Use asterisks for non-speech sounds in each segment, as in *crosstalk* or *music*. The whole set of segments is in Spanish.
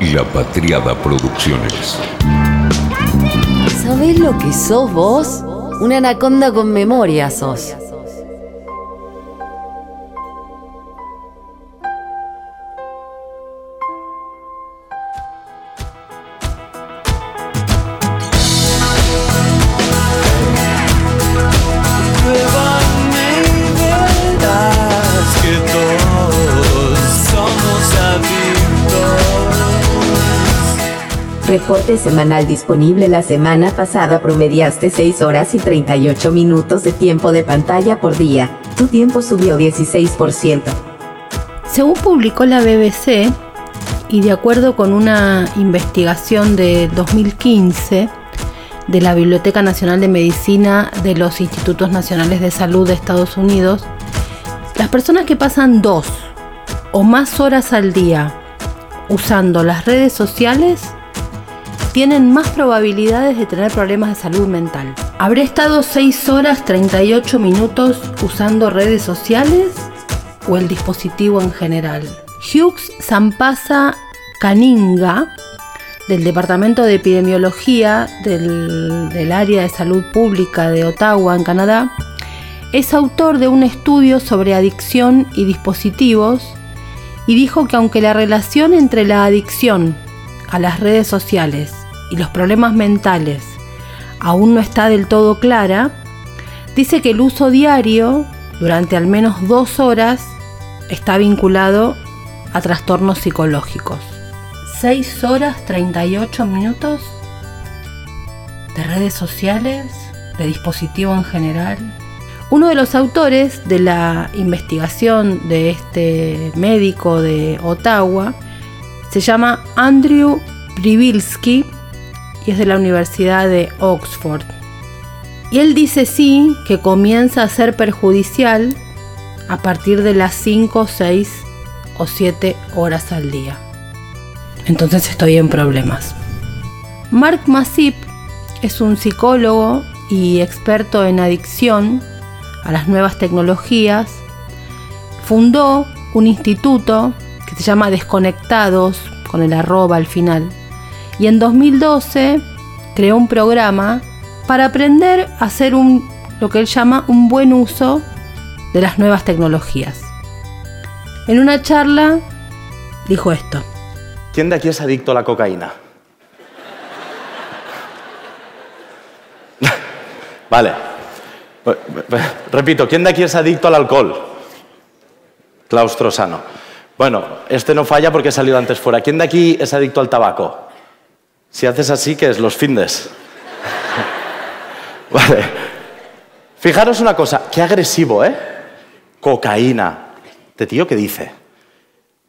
y La Patriada Producciones. ¿Sabés lo que sos vos? Una anaconda con memoria sos. Reporte semanal disponible la semana pasada promediaste 6 horas y 38 minutos de tiempo de pantalla por día. Tu tiempo subió 16%. Según publicó la BBC, y de acuerdo con una investigación de 2015 de la Biblioteca Nacional de Medicina de los Institutos Nacionales de Salud de Estados Unidos, las personas que pasan dos o más horas al día usando las redes sociales tienen más probabilidades de tener problemas de salud mental. ¿Habré estado 6 horas 38 minutos usando redes sociales o el dispositivo en general? Hughes Zampasa Caninga, del Departamento de Epidemiología del, del área de salud pública de Ottawa, en Canadá, es autor de un estudio sobre adicción y dispositivos y dijo que aunque la relación entre la adicción a las redes sociales y los problemas mentales aún no está del todo clara, dice que el uso diario durante al menos dos horas está vinculado a trastornos psicológicos. 6 horas 38 minutos de redes sociales, de dispositivo en general. Uno de los autores de la investigación de este médico de Ottawa se llama Andrew Privilsky es de la Universidad de Oxford. Y él dice sí que comienza a ser perjudicial a partir de las 5, 6 o 7 horas al día. Entonces estoy en problemas. Mark Masip es un psicólogo y experto en adicción a las nuevas tecnologías. Fundó un instituto que se llama Desconectados, con el arroba al final. Y en 2012 creó un programa para aprender a hacer un, lo que él llama un buen uso de las nuevas tecnologías. En una charla dijo esto. ¿Quién de aquí es adicto a la cocaína? *laughs* vale. Repito, ¿quién de aquí es adicto al alcohol? Claustro sano. Bueno, este no falla porque he salido antes fuera. ¿Quién de aquí es adicto al tabaco? Si haces así, ¿qué es? Los findes. *laughs* vale. Fijaros una cosa, qué agresivo, ¿eh? Cocaína. ¿Este tío qué dice?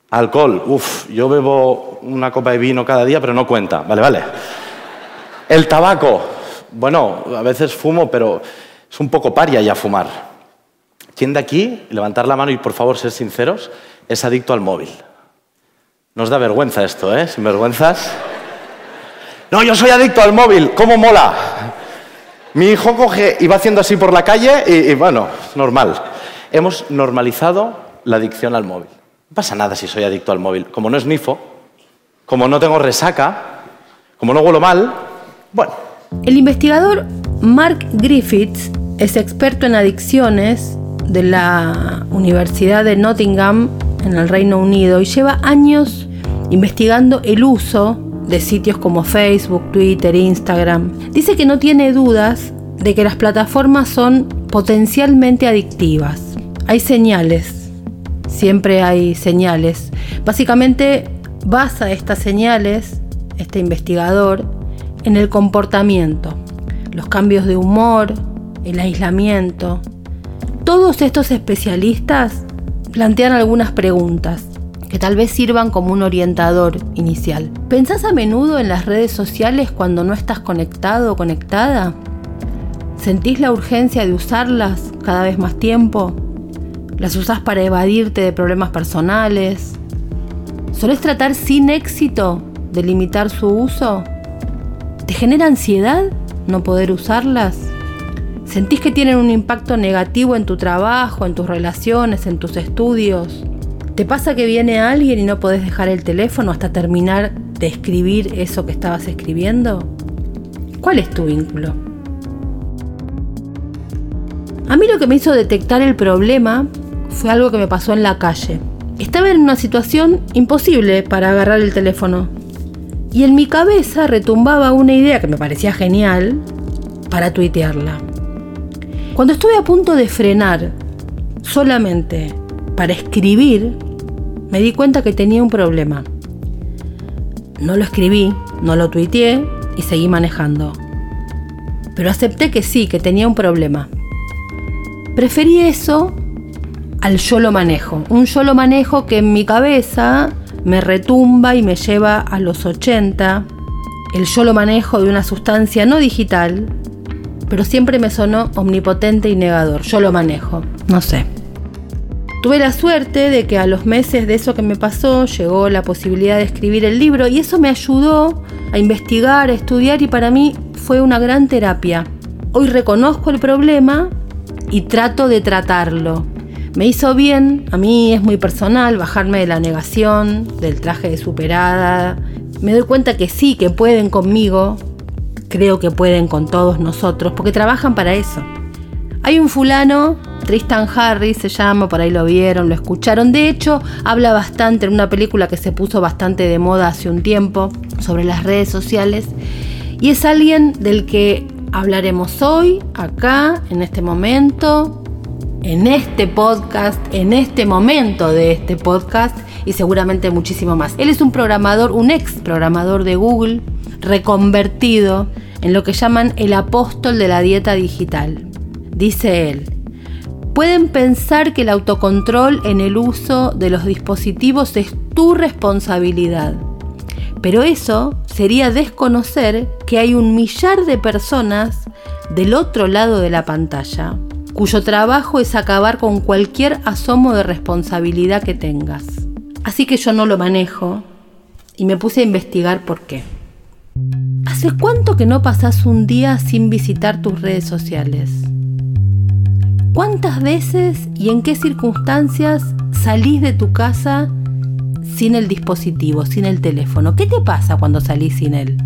Alcohol, uff, yo bebo una copa de vino cada día, pero no cuenta. Vale, vale. El tabaco, bueno, a veces fumo, pero es un poco paria ya fumar. ¿Quién de aquí, levantar la mano y por favor ser sinceros, es adicto al móvil? Nos da vergüenza esto, ¿eh? Sin vergüenzas. No, yo soy adicto al móvil, ¿cómo mola? Mi hijo coge y va haciendo así por la calle y, y bueno, normal. Hemos normalizado la adicción al móvil. No pasa nada si soy adicto al móvil. Como no es nifo, como no tengo resaca, como no huelo mal, bueno. El investigador Mark Griffiths es experto en adicciones de la Universidad de Nottingham en el Reino Unido y lleva años investigando el uso de sitios como Facebook, Twitter, Instagram. Dice que no tiene dudas de que las plataformas son potencialmente adictivas. Hay señales, siempre hay señales. Básicamente basa estas señales, este investigador, en el comportamiento, los cambios de humor, el aislamiento. Todos estos especialistas plantean algunas preguntas que tal vez sirvan como un orientador inicial. ¿Pensás a menudo en las redes sociales cuando no estás conectado o conectada? ¿Sentís la urgencia de usarlas cada vez más tiempo? ¿Las usás para evadirte de problemas personales? ¿Solés tratar sin éxito de limitar su uso? ¿Te genera ansiedad no poder usarlas? ¿Sentís que tienen un impacto negativo en tu trabajo, en tus relaciones, en tus estudios? ¿Te pasa que viene alguien y no podés dejar el teléfono hasta terminar de escribir eso que estabas escribiendo? ¿Cuál es tu vínculo? A mí lo que me hizo detectar el problema fue algo que me pasó en la calle. Estaba en una situación imposible para agarrar el teléfono. Y en mi cabeza retumbaba una idea que me parecía genial para tuitearla. Cuando estuve a punto de frenar solamente para escribir, me di cuenta que tenía un problema. No lo escribí, no lo tuiteé y seguí manejando. Pero acepté que sí, que tenía un problema. Preferí eso al yo lo manejo. Un yo lo manejo que en mi cabeza me retumba y me lleva a los 80. El yo lo manejo de una sustancia no digital, pero siempre me sonó omnipotente y negador. Yo lo manejo, no sé. Tuve la suerte de que a los meses de eso que me pasó llegó la posibilidad de escribir el libro y eso me ayudó a investigar, a estudiar y para mí fue una gran terapia. Hoy reconozco el problema y trato de tratarlo. Me hizo bien, a mí es muy personal, bajarme de la negación, del traje de superada. Me doy cuenta que sí, que pueden conmigo, creo que pueden con todos nosotros, porque trabajan para eso. Hay un fulano, Tristan Harris se llama, por ahí lo vieron, lo escucharon. De hecho, habla bastante en una película que se puso bastante de moda hace un tiempo sobre las redes sociales. Y es alguien del que hablaremos hoy, acá, en este momento, en este podcast, en este momento de este podcast y seguramente muchísimo más. Él es un programador, un ex programador de Google, reconvertido en lo que llaman el apóstol de la dieta digital. Dice él, pueden pensar que el autocontrol en el uso de los dispositivos es tu responsabilidad, pero eso sería desconocer que hay un millar de personas del otro lado de la pantalla, cuyo trabajo es acabar con cualquier asomo de responsabilidad que tengas. Así que yo no lo manejo y me puse a investigar por qué. ¿Hace cuánto que no pasas un día sin visitar tus redes sociales? ¿Cuántas veces y en qué circunstancias salís de tu casa sin el dispositivo, sin el teléfono? ¿Qué te pasa cuando salís sin él?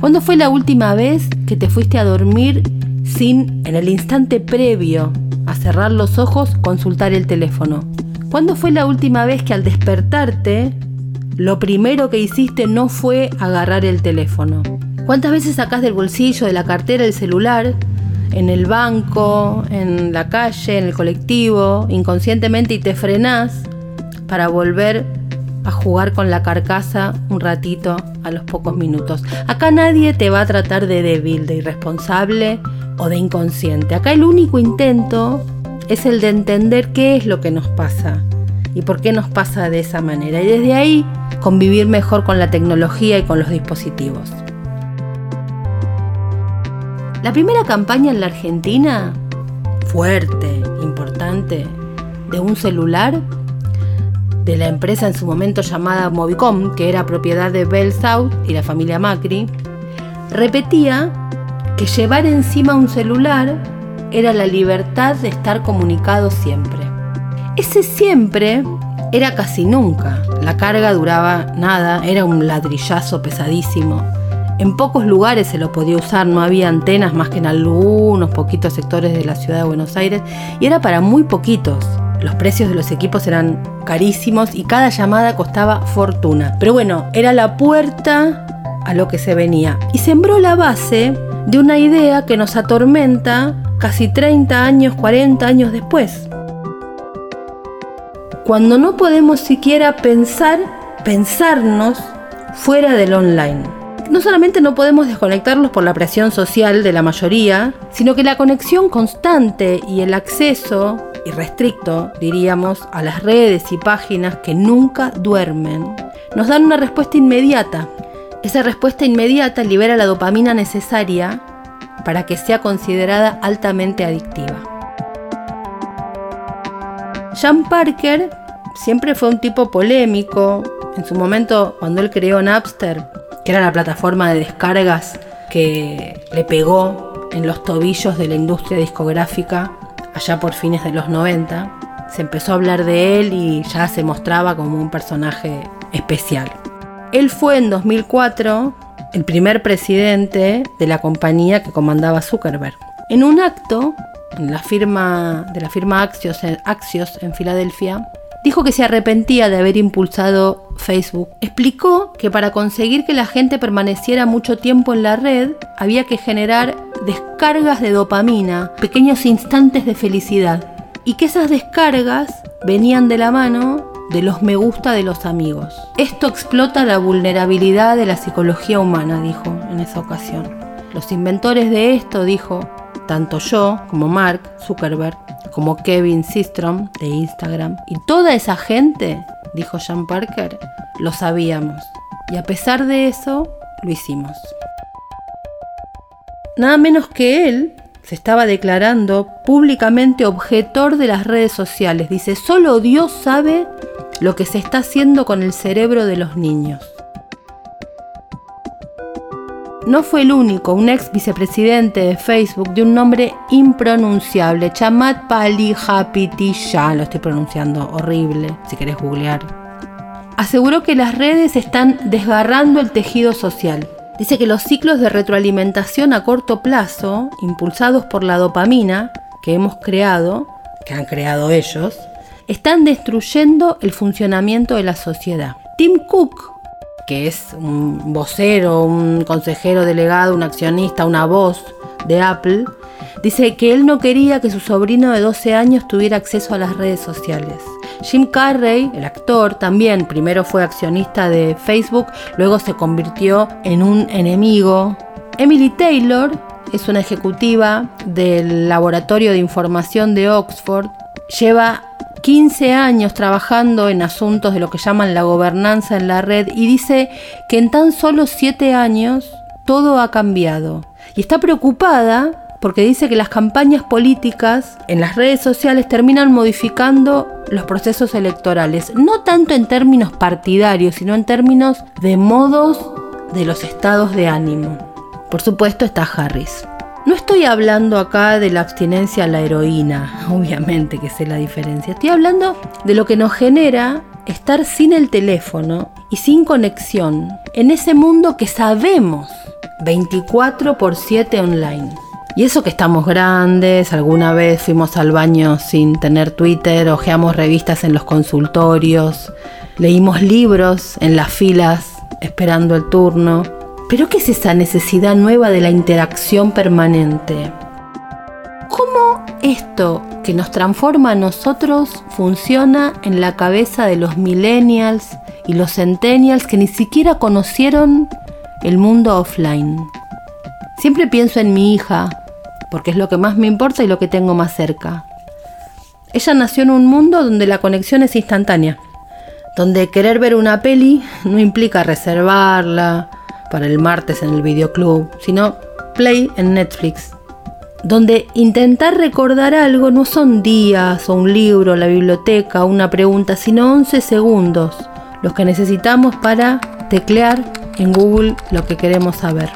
¿Cuándo fue la última vez que te fuiste a dormir sin, en el instante previo a cerrar los ojos, consultar el teléfono? ¿Cuándo fue la última vez que al despertarte, lo primero que hiciste no fue agarrar el teléfono? ¿Cuántas veces sacás del bolsillo, de la cartera, el celular, en el banco, en la calle, en el colectivo, inconscientemente y te frenás para volver a jugar con la carcasa un ratito a los pocos minutos? Acá nadie te va a tratar de débil, de irresponsable o de inconsciente. Acá el único intento es el de entender qué es lo que nos pasa y por qué nos pasa de esa manera. Y desde ahí convivir mejor con la tecnología y con los dispositivos. La primera campaña en la Argentina, fuerte, importante, de un celular de la empresa en su momento llamada Movicom, que era propiedad de Bell South y la familia Macri, repetía que llevar encima un celular era la libertad de estar comunicado siempre. Ese siempre era casi nunca. La carga duraba nada, era un ladrillazo pesadísimo. En pocos lugares se lo podía usar, no había antenas más que en algunos poquitos sectores de la ciudad de Buenos Aires y era para muy poquitos. Los precios de los equipos eran carísimos y cada llamada costaba fortuna. Pero bueno, era la puerta a lo que se venía y sembró la base de una idea que nos atormenta casi 30 años, 40 años después. Cuando no podemos siquiera pensar, pensarnos fuera del online no solamente no podemos desconectarlos por la presión social de la mayoría, sino que la conexión constante y el acceso irrestricto, diríamos, a las redes y páginas que nunca duermen, nos dan una respuesta inmediata. Esa respuesta inmediata libera la dopamina necesaria para que sea considerada altamente adictiva. Sean Parker siempre fue un tipo polémico. En su momento, cuando él creó Napster, que era la plataforma de descargas que le pegó en los tobillos de la industria discográfica allá por fines de los 90. Se empezó a hablar de él y ya se mostraba como un personaje especial. Él fue en 2004 el primer presidente de la compañía que comandaba Zuckerberg. En un acto en la firma de la firma Axios, Axios en Filadelfia, dijo que se arrepentía de haber impulsado Facebook. Explicó que para conseguir que la gente permaneciera mucho tiempo en la red había que generar descargas de dopamina, pequeños instantes de felicidad, y que esas descargas venían de la mano de los me gusta de los amigos. Esto explota la vulnerabilidad de la psicología humana, dijo en esa ocasión. Los inventores de esto, dijo, tanto yo como Mark Zuckerberg, como Kevin Systrom de Instagram, y toda esa gente, dijo Sean Parker, lo sabíamos. Y a pesar de eso, lo hicimos. Nada menos que él se estaba declarando públicamente objetor de las redes sociales. Dice, solo Dios sabe lo que se está haciendo con el cerebro de los niños. No fue el único, un ex vicepresidente de Facebook de un nombre impronunciable, Chamat ya lo estoy pronunciando horrible, si querés googlear. Aseguró que las redes están desgarrando el tejido social. Dice que los ciclos de retroalimentación a corto plazo, impulsados por la dopamina que hemos creado, que han creado ellos, están destruyendo el funcionamiento de la sociedad. Tim Cook, que es un vocero, un consejero delegado, un accionista, una voz de Apple, dice que él no quería que su sobrino de 12 años tuviera acceso a las redes sociales. Jim Carrey, el actor, también primero fue accionista de Facebook, luego se convirtió en un enemigo. Emily Taylor es una ejecutiva del Laboratorio de Información de Oxford, lleva 15 años trabajando en asuntos de lo que llaman la gobernanza en la red y dice que en tan solo 7 años todo ha cambiado. Y está preocupada porque dice que las campañas políticas en las redes sociales terminan modificando los procesos electorales, no tanto en términos partidarios, sino en términos de modos de los estados de ánimo. Por supuesto está Harris. No estoy hablando acá de la abstinencia a la heroína, *laughs* obviamente que sé la diferencia. Estoy hablando de lo que nos genera estar sin el teléfono y sin conexión en ese mundo que sabemos 24 por 7 online. Y eso que estamos grandes, alguna vez fuimos al baño sin tener Twitter, ojeamos revistas en los consultorios, leímos libros en las filas esperando el turno. Pero ¿qué es esa necesidad nueva de la interacción permanente? ¿Cómo esto que nos transforma a nosotros funciona en la cabeza de los millennials y los centennials que ni siquiera conocieron el mundo offline? Siempre pienso en mi hija, porque es lo que más me importa y lo que tengo más cerca. Ella nació en un mundo donde la conexión es instantánea, donde querer ver una peli no implica reservarla, para el martes en el videoclub, sino Play en Netflix, donde intentar recordar algo no son días o un libro, la biblioteca o una pregunta, sino 11 segundos, los que necesitamos para teclear en Google lo que queremos saber.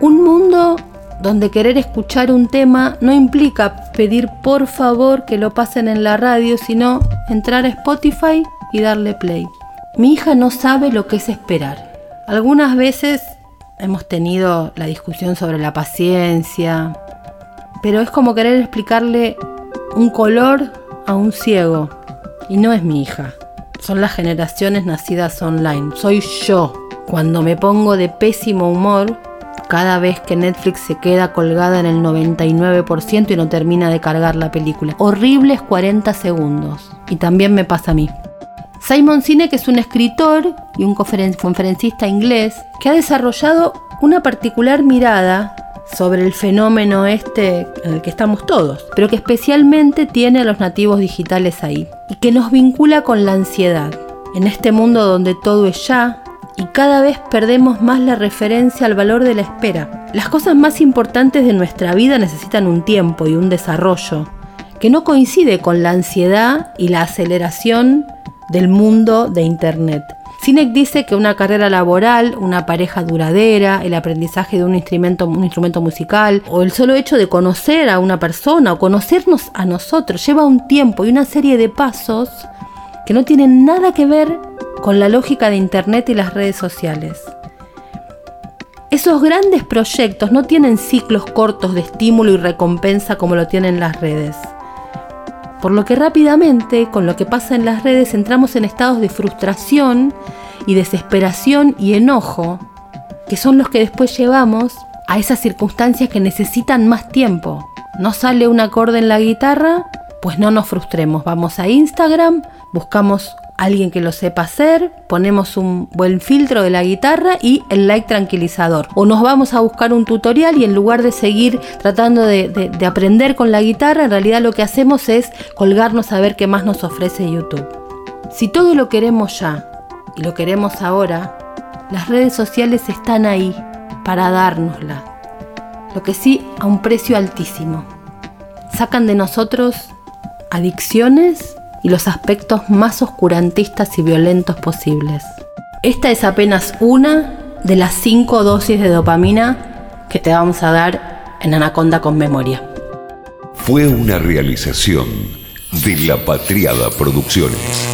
Un mundo donde querer escuchar un tema no implica pedir por favor que lo pasen en la radio, sino entrar a Spotify y darle play. Mi hija no sabe lo que es esperar. Algunas veces hemos tenido la discusión sobre la paciencia, pero es como querer explicarle un color a un ciego. Y no es mi hija, son las generaciones nacidas online, soy yo. Cuando me pongo de pésimo humor, cada vez que Netflix se queda colgada en el 99% y no termina de cargar la película. Horribles 40 segundos. Y también me pasa a mí. Simon Sinek es un escritor y un conferencista inglés que ha desarrollado una particular mirada sobre el fenómeno este que estamos todos, pero que especialmente tiene a los nativos digitales ahí y que nos vincula con la ansiedad. En este mundo donde todo es ya y cada vez perdemos más la referencia al valor de la espera. Las cosas más importantes de nuestra vida necesitan un tiempo y un desarrollo que no coincide con la ansiedad y la aceleración del mundo de Internet. Sinek dice que una carrera laboral, una pareja duradera, el aprendizaje de un instrumento, un instrumento musical o el solo hecho de conocer a una persona o conocernos a nosotros lleva un tiempo y una serie de pasos que no tienen nada que ver con la lógica de Internet y las redes sociales. Esos grandes proyectos no tienen ciclos cortos de estímulo y recompensa como lo tienen las redes. Por lo que rápidamente, con lo que pasa en las redes, entramos en estados de frustración y desesperación y enojo, que son los que después llevamos a esas circunstancias que necesitan más tiempo. No sale un acorde en la guitarra, pues no nos frustremos. Vamos a Instagram, buscamos alguien que lo sepa hacer, ponemos un buen filtro de la guitarra y el like tranquilizador. O nos vamos a buscar un tutorial y en lugar de seguir tratando de, de aprender con la guitarra, en realidad lo que hacemos es colgarnos a ver qué más nos ofrece YouTube. Si todo lo queremos ya y lo queremos ahora, las redes sociales están ahí para dárnosla. Lo que sí a un precio altísimo. Sacan de nosotros adicciones y los aspectos más oscurantistas y violentos posibles. Esta es apenas una de las cinco dosis de dopamina que te vamos a dar en Anaconda con Memoria. Fue una realización de La Patriada Producciones.